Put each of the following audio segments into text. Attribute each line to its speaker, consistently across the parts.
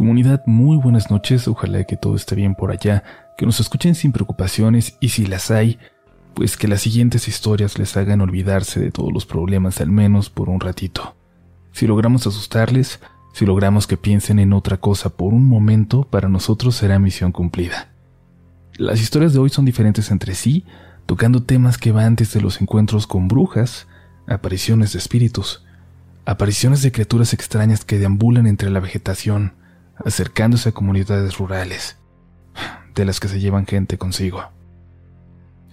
Speaker 1: Comunidad, muy buenas noches, ojalá que todo esté bien por allá, que nos escuchen sin preocupaciones y si las hay, pues que las siguientes historias les hagan olvidarse de todos los problemas al menos por un ratito. Si logramos asustarles, si logramos que piensen en otra cosa por un momento, para nosotros será misión cumplida. Las historias de hoy son diferentes entre sí, tocando temas que van desde los encuentros con brujas, apariciones de espíritus, apariciones de criaturas extrañas que deambulan entre la vegetación, acercándose a comunidades rurales, de las que se llevan gente consigo.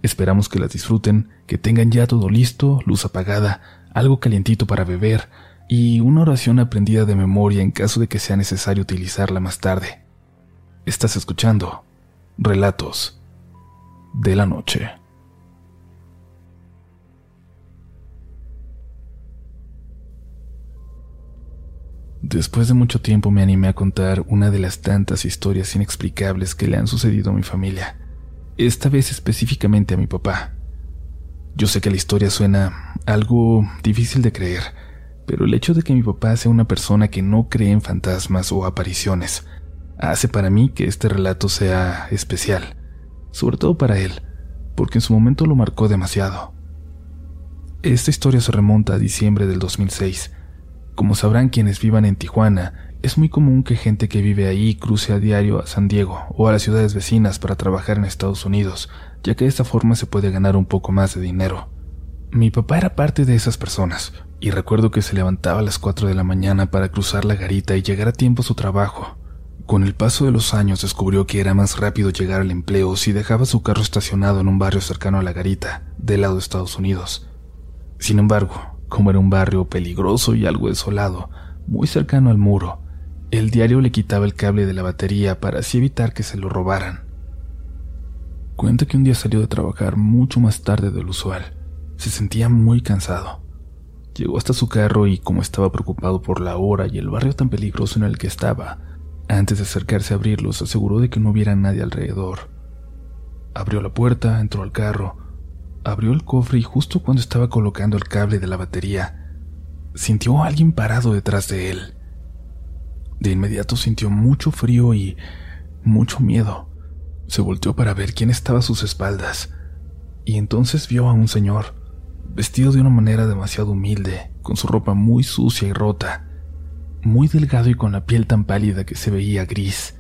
Speaker 1: Esperamos que las disfruten, que tengan ya todo listo, luz apagada, algo calientito para beber y una oración aprendida de memoria en caso de que sea necesario utilizarla más tarde. Estás escuchando Relatos de la Noche. Después de mucho tiempo me animé a contar una de las tantas historias inexplicables que le han sucedido a mi familia, esta vez específicamente a mi papá. Yo sé que la historia suena algo difícil de creer, pero el hecho de que mi papá sea una persona que no cree en fantasmas o apariciones hace para mí que este relato sea especial, sobre todo para él, porque en su momento lo marcó demasiado. Esta historia se remonta a diciembre del 2006, como sabrán quienes vivan en Tijuana, es muy común que gente que vive ahí cruce a diario a San Diego o a las ciudades vecinas para trabajar en Estados Unidos, ya que de esta forma se puede ganar un poco más de dinero. Mi papá era parte de esas personas, y recuerdo que se levantaba a las 4 de la mañana para cruzar la garita y llegar a tiempo a su trabajo. Con el paso de los años descubrió que era más rápido llegar al empleo si dejaba su carro estacionado en un barrio cercano a la garita, del lado de Estados Unidos. Sin embargo, como era un barrio peligroso y algo desolado, muy cercano al muro, el diario le quitaba el cable de la batería para así evitar que se lo robaran. Cuenta que un día salió de trabajar mucho más tarde de lo usual. Se sentía muy cansado. Llegó hasta su carro y como estaba preocupado por la hora y el barrio tan peligroso en el que estaba, antes de acercarse a abrirlo se aseguró de que no hubiera nadie alrededor. Abrió la puerta, entró al carro, Abrió el cofre y justo cuando estaba colocando el cable de la batería, sintió a alguien parado detrás de él. De inmediato sintió mucho frío y mucho miedo. Se volteó para ver quién estaba a sus espaldas y entonces vio a un señor, vestido de una manera demasiado humilde, con su ropa muy sucia y rota, muy delgado y con la piel tan pálida que se veía gris.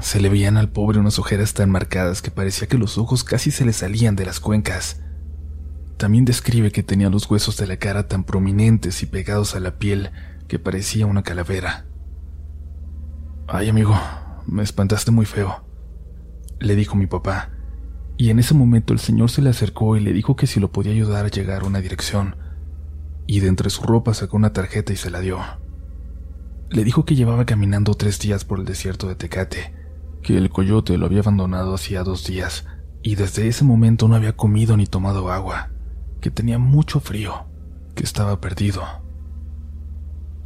Speaker 1: Se le veían al pobre unas ojeras tan marcadas que parecía que los ojos casi se le salían de las cuencas. También describe que tenía los huesos de la cara tan prominentes y pegados a la piel que parecía una calavera. Ay, amigo, me espantaste muy feo, le dijo mi papá, y en ese momento el señor se le acercó y le dijo que si lo podía ayudar a llegar a una dirección, y de entre su ropa sacó una tarjeta y se la dio. Le dijo que llevaba caminando tres días por el desierto de Tecate, que el coyote lo había abandonado hacía dos días y desde ese momento no había comido ni tomado agua, que tenía mucho frío, que estaba perdido.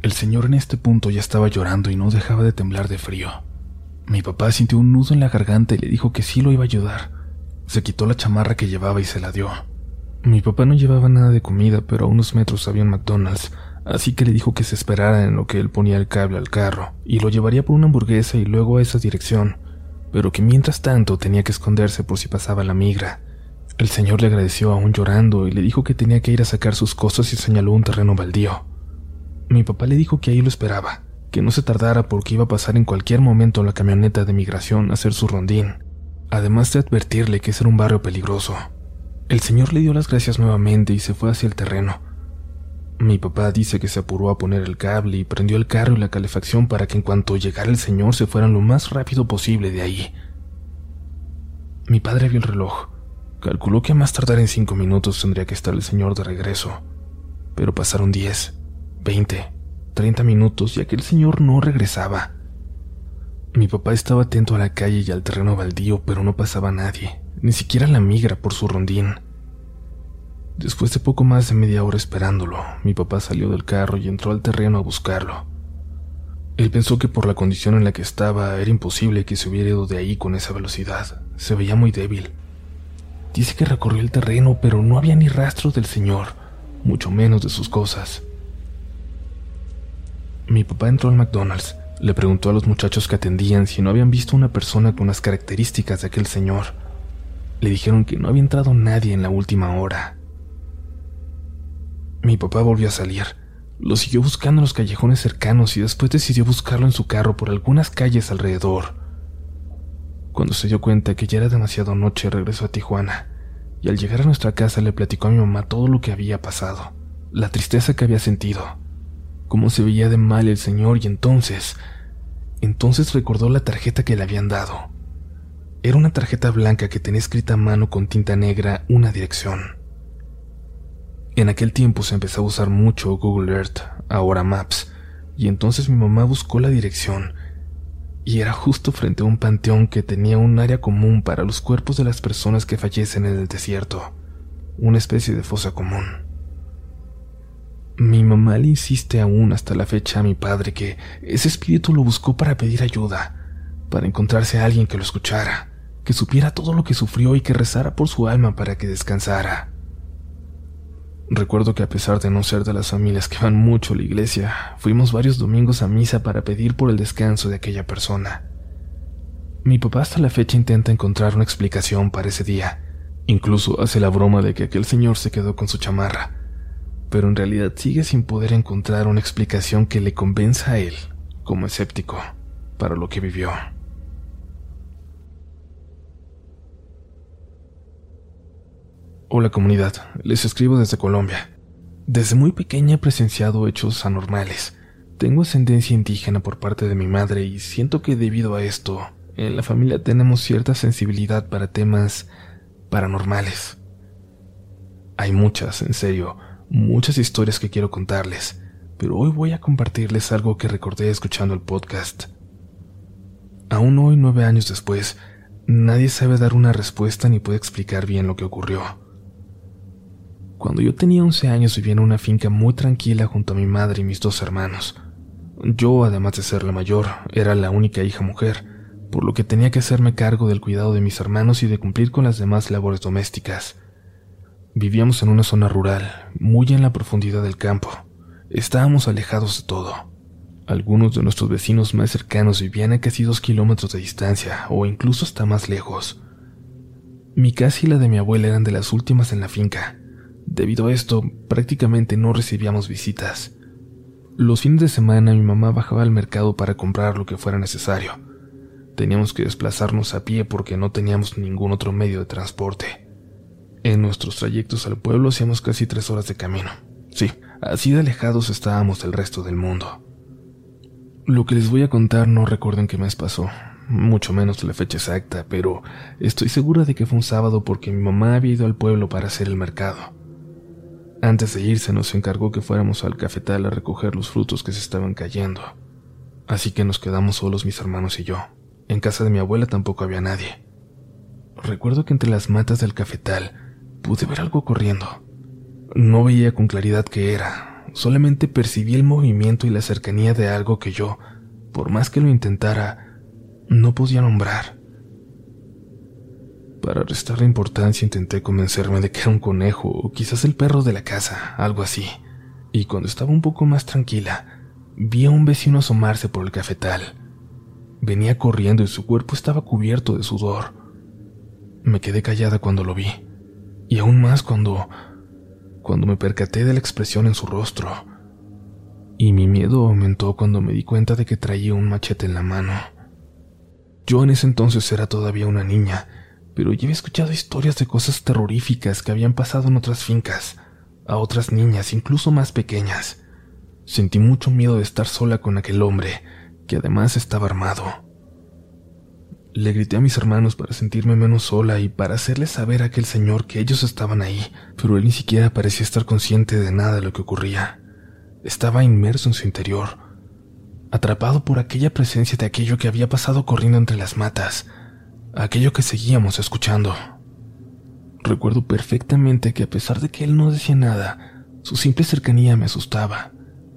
Speaker 1: El señor en este punto ya estaba llorando y no dejaba de temblar de frío. Mi papá sintió un nudo en la garganta y le dijo que sí lo iba a ayudar. Se quitó la chamarra que llevaba y se la dio. Mi papá no llevaba nada de comida, pero a unos metros había un McDonald's, así que le dijo que se esperara en lo que él ponía el cable al carro y lo llevaría por una hamburguesa y luego a esa dirección, pero que mientras tanto tenía que esconderse por si pasaba la migra. El señor le agradeció aún llorando y le dijo que tenía que ir a sacar sus cosas y señaló un terreno baldío. Mi papá le dijo que ahí lo esperaba, que no se tardara porque iba a pasar en cualquier momento la camioneta de migración a hacer su rondín, además de advertirle que ese era un barrio peligroso. El señor le dio las gracias nuevamente y se fue hacia el terreno, mi papá dice que se apuró a poner el cable y prendió el carro y la calefacción para que en cuanto llegara el señor se fueran lo más rápido posible de ahí. Mi padre vio el reloj. Calculó que a más tardar en cinco minutos tendría que estar el señor de regreso. Pero pasaron diez, veinte, treinta minutos y aquel señor no regresaba. Mi papá estaba atento a la calle y al terreno baldío, pero no pasaba nadie, ni siquiera la migra por su rondín. Después de poco más de media hora esperándolo, mi papá salió del carro y entró al terreno a buscarlo. Él pensó que por la condición en la que estaba era imposible que se hubiera ido de ahí con esa velocidad. Se veía muy débil. Dice que recorrió el terreno, pero no había ni rastros del señor, mucho menos de sus cosas. Mi papá entró al McDonald's, Le preguntó a los muchachos que atendían si no habían visto una persona con las características de aquel señor. Le dijeron que no había entrado nadie en la última hora. Mi papá volvió a salir. Lo siguió buscando en los callejones cercanos y después decidió buscarlo en su carro por algunas calles alrededor. Cuando se dio cuenta que ya era demasiado noche, regresó a Tijuana y al llegar a nuestra casa le platicó a mi mamá todo lo que había pasado, la tristeza que había sentido, cómo se veía de mal el señor y entonces, entonces recordó la tarjeta que le habían dado. Era una tarjeta blanca que tenía escrita a mano con tinta negra una dirección. En aquel tiempo se empezó a usar mucho Google Earth, ahora Maps, y entonces mi mamá buscó la dirección, y era justo frente a un panteón que tenía un área común para los cuerpos de las personas que fallecen en el desierto, una especie de fosa común. Mi mamá le insiste aún hasta la fecha a mi padre que ese espíritu lo buscó para pedir ayuda, para encontrarse a alguien que lo escuchara que supiera todo lo que sufrió y que rezara por su alma para que descansara. Recuerdo que a pesar de no ser de las familias que van mucho a la iglesia, fuimos varios domingos a misa para pedir por el descanso de aquella persona. Mi papá hasta la fecha intenta encontrar una explicación para ese día. Incluso hace la broma de que aquel señor se quedó con su chamarra. Pero en realidad sigue sin poder encontrar una explicación que le convenza a él, como escéptico, para lo que vivió. Hola comunidad, les escribo desde Colombia. Desde muy pequeña he presenciado hechos anormales. Tengo ascendencia indígena por parte de mi madre y siento que debido a esto, en la familia tenemos cierta sensibilidad para temas paranormales. Hay muchas, en serio, muchas historias que quiero contarles, pero hoy voy a compartirles algo que recordé escuchando el podcast. Aún hoy, nueve años después, nadie sabe dar una respuesta ni puede explicar bien lo que ocurrió. Cuando yo tenía 11 años vivía en una finca muy tranquila junto a mi madre y mis dos hermanos. Yo, además de ser la mayor, era la única hija mujer, por lo que tenía que hacerme cargo del cuidado de mis hermanos y de cumplir con las demás labores domésticas. Vivíamos en una zona rural, muy en la profundidad del campo. Estábamos alejados de todo. Algunos de nuestros vecinos más cercanos vivían a casi dos kilómetros de distancia, o incluso hasta más lejos. Mi casa y la de mi abuela eran de las últimas en la finca, Debido a esto, prácticamente no recibíamos visitas. Los fines de semana mi mamá bajaba al mercado para comprar lo que fuera necesario. Teníamos que desplazarnos a pie porque no teníamos ningún otro medio de transporte. En nuestros trayectos al pueblo hacíamos casi tres horas de camino. Sí, así de alejados estábamos del resto del mundo. Lo que les voy a contar no recuerdo en qué mes pasó, mucho menos la fecha exacta, pero estoy segura de que fue un sábado porque mi mamá había ido al pueblo para hacer el mercado. Antes de irse nos encargó que fuéramos al cafetal a recoger los frutos que se estaban cayendo. Así que nos quedamos solos mis hermanos y yo. En casa de mi abuela tampoco había nadie. Recuerdo que entre las matas del cafetal pude ver algo corriendo. No veía con claridad qué era, solamente percibí el movimiento y la cercanía de algo que yo, por más que lo intentara, no podía nombrar. Para restarle importancia intenté convencerme de que era un conejo o quizás el perro de la casa, algo así. Y cuando estaba un poco más tranquila, vi a un vecino asomarse por el cafetal. Venía corriendo y su cuerpo estaba cubierto de sudor. Me quedé callada cuando lo vi, y aún más cuando cuando me percaté de la expresión en su rostro. Y mi miedo aumentó cuando me di cuenta de que traía un machete en la mano. Yo en ese entonces era todavía una niña pero ya había escuchado historias de cosas terroríficas que habían pasado en otras fincas, a otras niñas, incluso más pequeñas. Sentí mucho miedo de estar sola con aquel hombre, que además estaba armado. Le grité a mis hermanos para sentirme menos sola y para hacerles saber a aquel señor que ellos estaban ahí, pero él ni siquiera parecía estar consciente de nada de lo que ocurría. Estaba inmerso en su interior, atrapado por aquella presencia de aquello que había pasado corriendo entre las matas, aquello que seguíamos escuchando. Recuerdo perfectamente que a pesar de que él no decía nada, su simple cercanía me asustaba.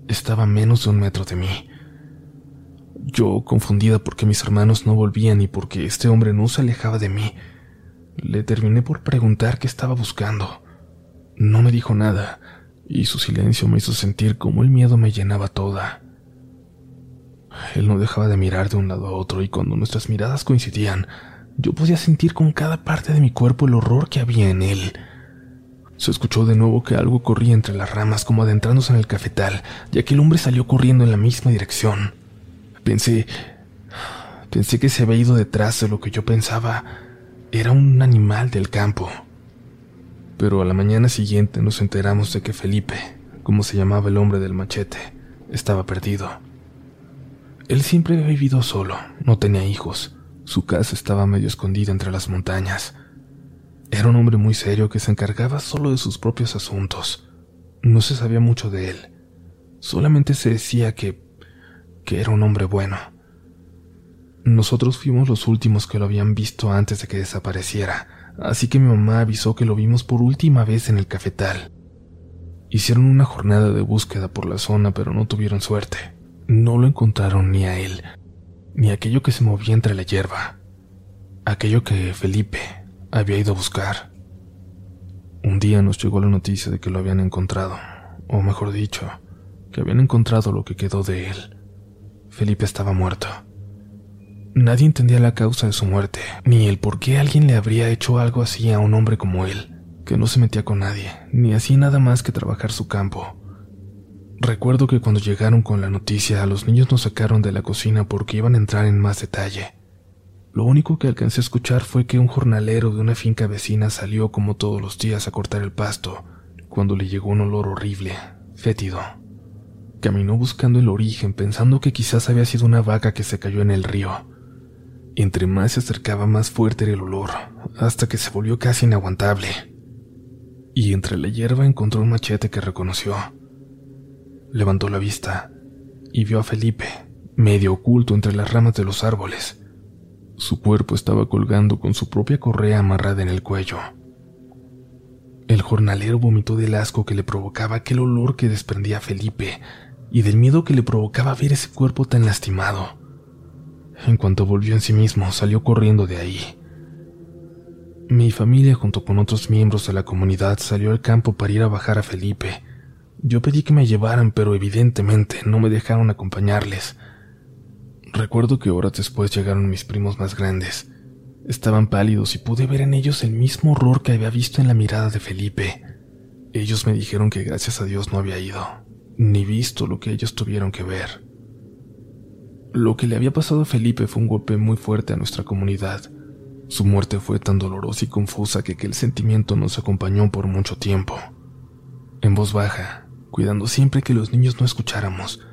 Speaker 1: Estaba menos de un metro de mí. Yo, confundida porque mis hermanos no volvían y porque este hombre no se alejaba de mí, le terminé por preguntar qué estaba buscando. No me dijo nada, y su silencio me hizo sentir como el miedo me llenaba toda. Él no dejaba de mirar de un lado a otro y cuando nuestras miradas coincidían, yo podía sentir con cada parte de mi cuerpo el horror que había en él. Se escuchó de nuevo que algo corría entre las ramas como adentrándose en el cafetal, y aquel hombre salió corriendo en la misma dirección. Pensé... Pensé que se había ido detrás de lo que yo pensaba. Era un animal del campo. Pero a la mañana siguiente nos enteramos de que Felipe, como se llamaba el hombre del machete, estaba perdido. Él siempre había vivido solo, no tenía hijos. Su casa estaba medio escondida entre las montañas. Era un hombre muy serio que se encargaba solo de sus propios asuntos. No se sabía mucho de él. Solamente se decía que... que era un hombre bueno. Nosotros fuimos los últimos que lo habían visto antes de que desapareciera, así que mi mamá avisó que lo vimos por última vez en el cafetal. Hicieron una jornada de búsqueda por la zona, pero no tuvieron suerte. No lo encontraron ni a él, ni aquello que se movía entre la hierba, aquello que Felipe, había ido a buscar. Un día nos llegó la noticia de que lo habían encontrado, o mejor dicho, que habían encontrado lo que quedó de él. Felipe estaba muerto. Nadie entendía la causa de su muerte, ni el por qué alguien le habría hecho algo así a un hombre como él, que no se metía con nadie, ni hacía nada más que trabajar su campo. Recuerdo que cuando llegaron con la noticia, los niños nos sacaron de la cocina porque iban a entrar en más detalle. Lo único que alcancé a escuchar fue que un jornalero de una finca vecina salió como todos los días a cortar el pasto, cuando le llegó un olor horrible, fétido. Caminó buscando el origen, pensando que quizás había sido una vaca que se cayó en el río. Entre más se acercaba, más fuerte era el olor, hasta que se volvió casi inaguantable. Y entre la hierba encontró un machete que reconoció. Levantó la vista y vio a Felipe, medio oculto entre las ramas de los árboles. Su cuerpo estaba colgando con su propia correa amarrada en el cuello. El jornalero vomitó del asco que le provocaba aquel olor que desprendía Felipe y del miedo que le provocaba ver ese cuerpo tan lastimado. En cuanto volvió en sí mismo, salió corriendo de ahí. Mi familia, junto con otros miembros de la comunidad, salió al campo para ir a bajar a Felipe. Yo pedí que me llevaran, pero evidentemente no me dejaron acompañarles. Recuerdo que horas después llegaron mis primos más grandes. Estaban pálidos y pude ver en ellos el mismo horror que había visto en la mirada de Felipe. Ellos me dijeron que gracias a Dios no había ido, ni visto lo que ellos tuvieron que ver. Lo que le había pasado a Felipe fue un golpe muy fuerte a nuestra comunidad. Su muerte fue tan dolorosa y confusa que aquel sentimiento nos acompañó por mucho tiempo. En voz baja, cuidando siempre que los niños no escucháramos,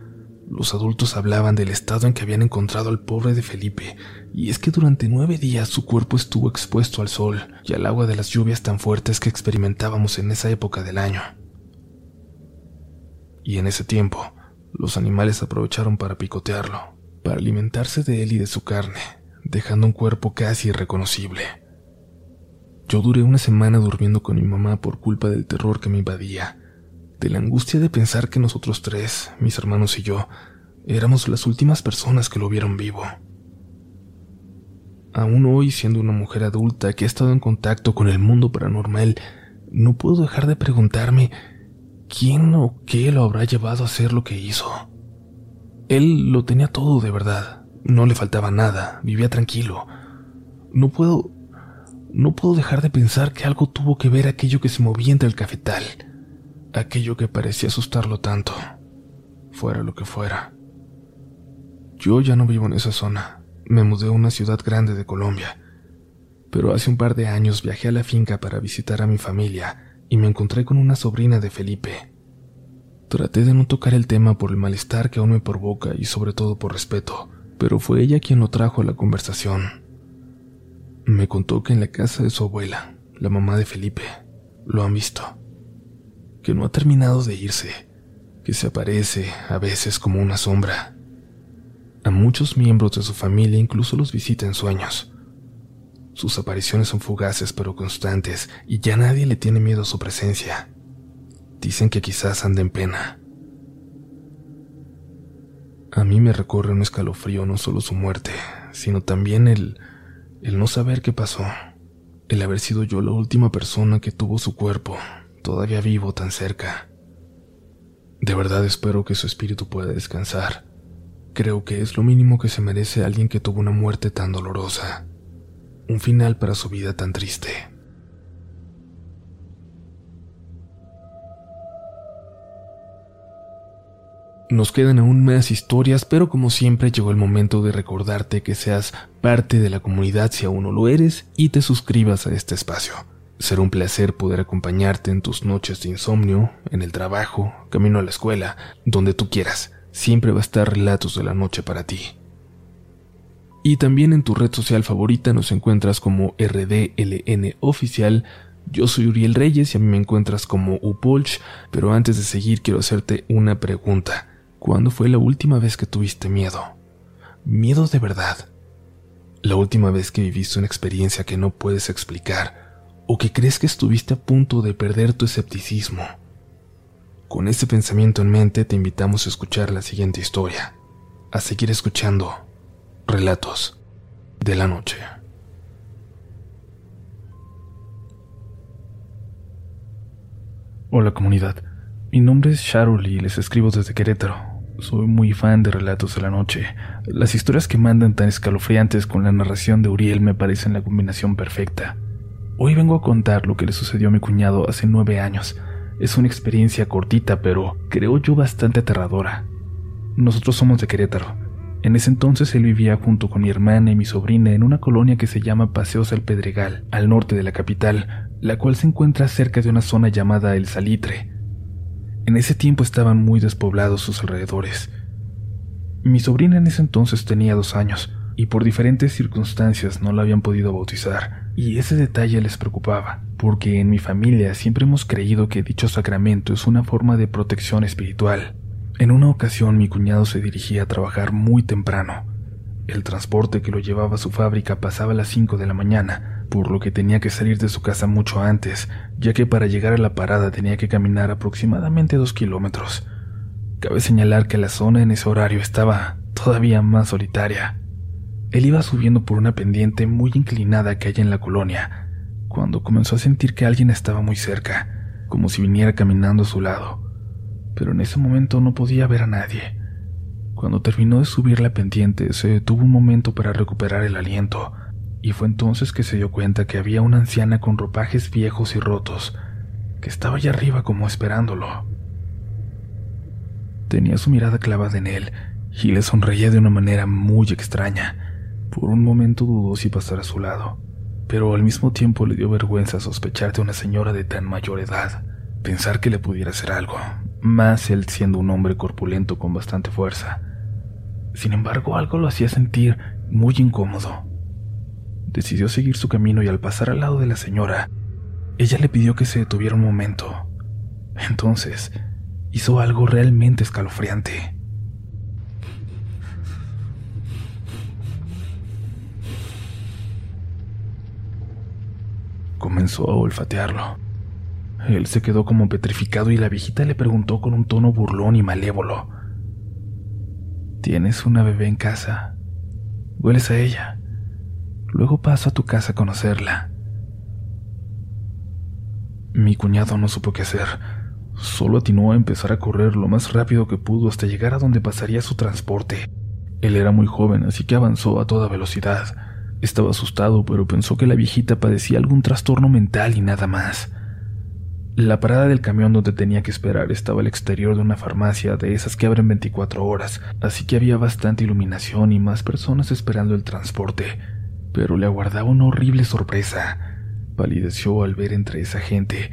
Speaker 1: los adultos hablaban del estado en que habían encontrado al pobre de Felipe, y es que durante nueve días su cuerpo estuvo expuesto al sol y al agua de las lluvias tan fuertes que experimentábamos en esa época del año. Y en ese tiempo, los animales aprovecharon para picotearlo, para alimentarse de él y de su carne, dejando un cuerpo casi irreconocible. Yo duré una semana durmiendo con mi mamá por culpa del terror que me invadía de la angustia de pensar que nosotros tres, mis hermanos y yo, éramos las últimas personas que lo vieron vivo. Aún hoy, siendo una mujer adulta que ha estado en contacto con el mundo paranormal, no puedo dejar de preguntarme quién o qué lo habrá llevado a hacer lo que hizo. Él lo tenía todo de verdad, no le faltaba nada, vivía tranquilo. No puedo... no puedo dejar de pensar que algo tuvo que ver aquello que se movía entre el cafetal aquello que parecía asustarlo tanto, fuera lo que fuera. Yo ya no vivo en esa zona, me mudé a una ciudad grande de Colombia, pero hace un par de años viajé a la finca para visitar a mi familia y me encontré con una sobrina de Felipe. Traté de no tocar el tema por el malestar que aún me provoca y sobre todo por respeto, pero fue ella quien lo trajo a la conversación. Me contó que en la casa de su abuela, la mamá de Felipe, lo han visto que no ha terminado de irse, que se aparece a veces como una sombra. A muchos miembros de su familia incluso los visita en sueños. Sus apariciones son fugaces pero constantes y ya nadie le tiene miedo a su presencia. Dicen que quizás anda en pena. A mí me recorre un escalofrío no solo su muerte, sino también el, el no saber qué pasó, el haber sido yo la última persona que tuvo su cuerpo todavía vivo tan cerca. De verdad espero que su espíritu pueda descansar, Creo que es lo mínimo que se merece alguien que tuvo una muerte tan dolorosa, un final para su vida tan triste. Nos quedan aún más historias, pero como siempre llegó el momento de recordarte que seas parte de la comunidad si aún no lo eres y te suscribas a este espacio. Será un placer poder acompañarte en tus noches de insomnio, en el trabajo, camino a la escuela, donde tú quieras. Siempre va a estar Relatos de la Noche para ti. Y también en tu red social favorita nos encuentras como RDLN Oficial. Yo soy Uriel Reyes y a mí me encuentras como Upolch, pero antes de seguir quiero hacerte una pregunta. ¿Cuándo fue la última vez que tuviste miedo? Miedo de verdad. La última vez que viviste una experiencia que no puedes explicar o que crees que estuviste a punto de perder tu escepticismo. Con este pensamiento en mente te invitamos a escuchar la siguiente historia, a seguir escuchando relatos de la noche. Hola comunidad, mi nombre es Sharul y les escribo desde Querétaro. Soy muy fan de Relatos de la Noche. Las historias que mandan tan escalofriantes con la narración de Uriel me parecen la combinación perfecta. Hoy vengo a contar lo que le sucedió a mi cuñado hace nueve años. Es una experiencia cortita, pero creo yo bastante aterradora. Nosotros somos de Querétaro. En ese entonces él vivía junto con mi hermana y mi sobrina en una colonia que se llama Paseos del Pedregal, al norte de la capital, la cual se encuentra cerca de una zona llamada El Salitre, en ese tiempo estaban muy despoblados sus alrededores. Mi sobrina en ese entonces tenía dos años y por diferentes circunstancias no la habían podido bautizar, y ese detalle les preocupaba, porque en mi familia siempre hemos creído que dicho sacramento es una forma de protección espiritual. En una ocasión mi cuñado se dirigía a trabajar muy temprano. El transporte que lo llevaba a su fábrica pasaba a las 5 de la mañana, por lo que tenía que salir de su casa mucho antes, ya que para llegar a la parada tenía que caminar aproximadamente dos kilómetros. Cabe señalar que la zona en ese horario estaba todavía más solitaria. Él iba subiendo por una pendiente muy inclinada que hay en la colonia, cuando comenzó a sentir que alguien estaba muy cerca, como si viniera caminando a su lado. Pero en ese momento no podía ver a nadie. Cuando terminó de subir la pendiente, se detuvo un momento para recuperar el aliento, y fue entonces que se dio cuenta que había una anciana con ropajes viejos y rotos, que estaba allá arriba como esperándolo. Tenía su mirada clavada en él y le sonreía de una manera muy extraña. Por un momento dudó si pasar a su lado, pero al mismo tiempo le dio vergüenza sospechar de una señora de tan mayor edad, pensar que le pudiera hacer algo, más él siendo un hombre corpulento con bastante fuerza. Sin embargo, algo lo hacía sentir muy incómodo decidió seguir su camino y al pasar al lado de la señora, ella le pidió que se detuviera un momento. Entonces, hizo algo realmente escalofriante. Comenzó a olfatearlo. Él se quedó como petrificado y la viejita le preguntó con un tono burlón y malévolo. ¿Tienes una bebé en casa? ¿Hueles a ella? Luego paso a tu casa a conocerla. Mi cuñado no supo qué hacer. Solo atinó a empezar a correr lo más rápido que pudo hasta llegar a donde pasaría su transporte. Él era muy joven, así que avanzó a toda velocidad. Estaba asustado, pero pensó que la viejita padecía algún trastorno mental y nada más. La parada del camión donde tenía que esperar estaba al exterior de una farmacia de esas que abren 24 horas, así que había bastante iluminación y más personas esperando el transporte pero le aguardaba una horrible sorpresa. Palideció al ver entre esa gente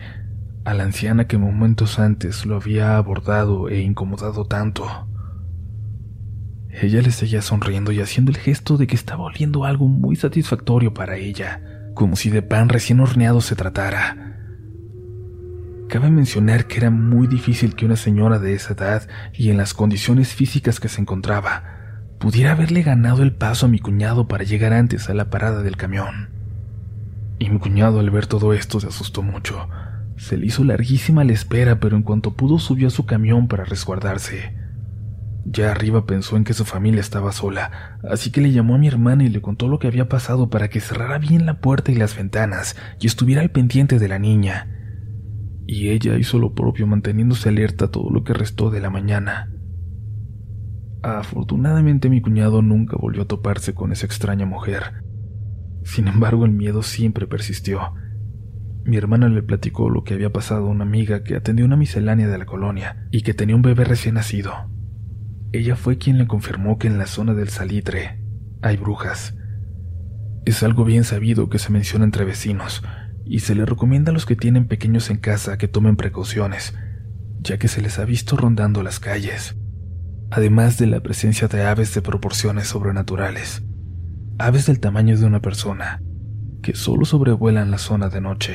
Speaker 1: a la anciana que momentos antes lo había abordado e incomodado tanto. Ella le seguía sonriendo y haciendo el gesto de que estaba oliendo algo muy satisfactorio para ella, como si de pan recién horneado se tratara. Cabe mencionar que era muy difícil que una señora de esa edad y en las condiciones físicas que se encontraba pudiera haberle ganado el paso a mi cuñado para llegar antes a la parada del camión. Y mi cuñado al ver todo esto se asustó mucho. Se le hizo larguísima la espera, pero en cuanto pudo subió a su camión para resguardarse. Ya arriba pensó en que su familia estaba sola, así que le llamó a mi hermana y le contó lo que había pasado para que cerrara bien la puerta y las ventanas y estuviera al pendiente de la niña. Y ella hizo lo propio manteniéndose alerta todo lo que restó de la mañana. Afortunadamente mi cuñado nunca volvió a toparse con esa extraña mujer. Sin embargo, el miedo siempre persistió. Mi hermana le platicó lo que había pasado a una amiga que atendió una miscelánea de la colonia y que tenía un bebé recién nacido. Ella fue quien le confirmó que en la zona del salitre hay brujas. Es algo bien sabido que se menciona entre vecinos y se le recomienda a los que tienen pequeños en casa que tomen precauciones, ya que se les ha visto rondando las calles además de la presencia de aves de proporciones sobrenaturales, aves del tamaño de una persona, que solo sobrevuelan la zona de noche.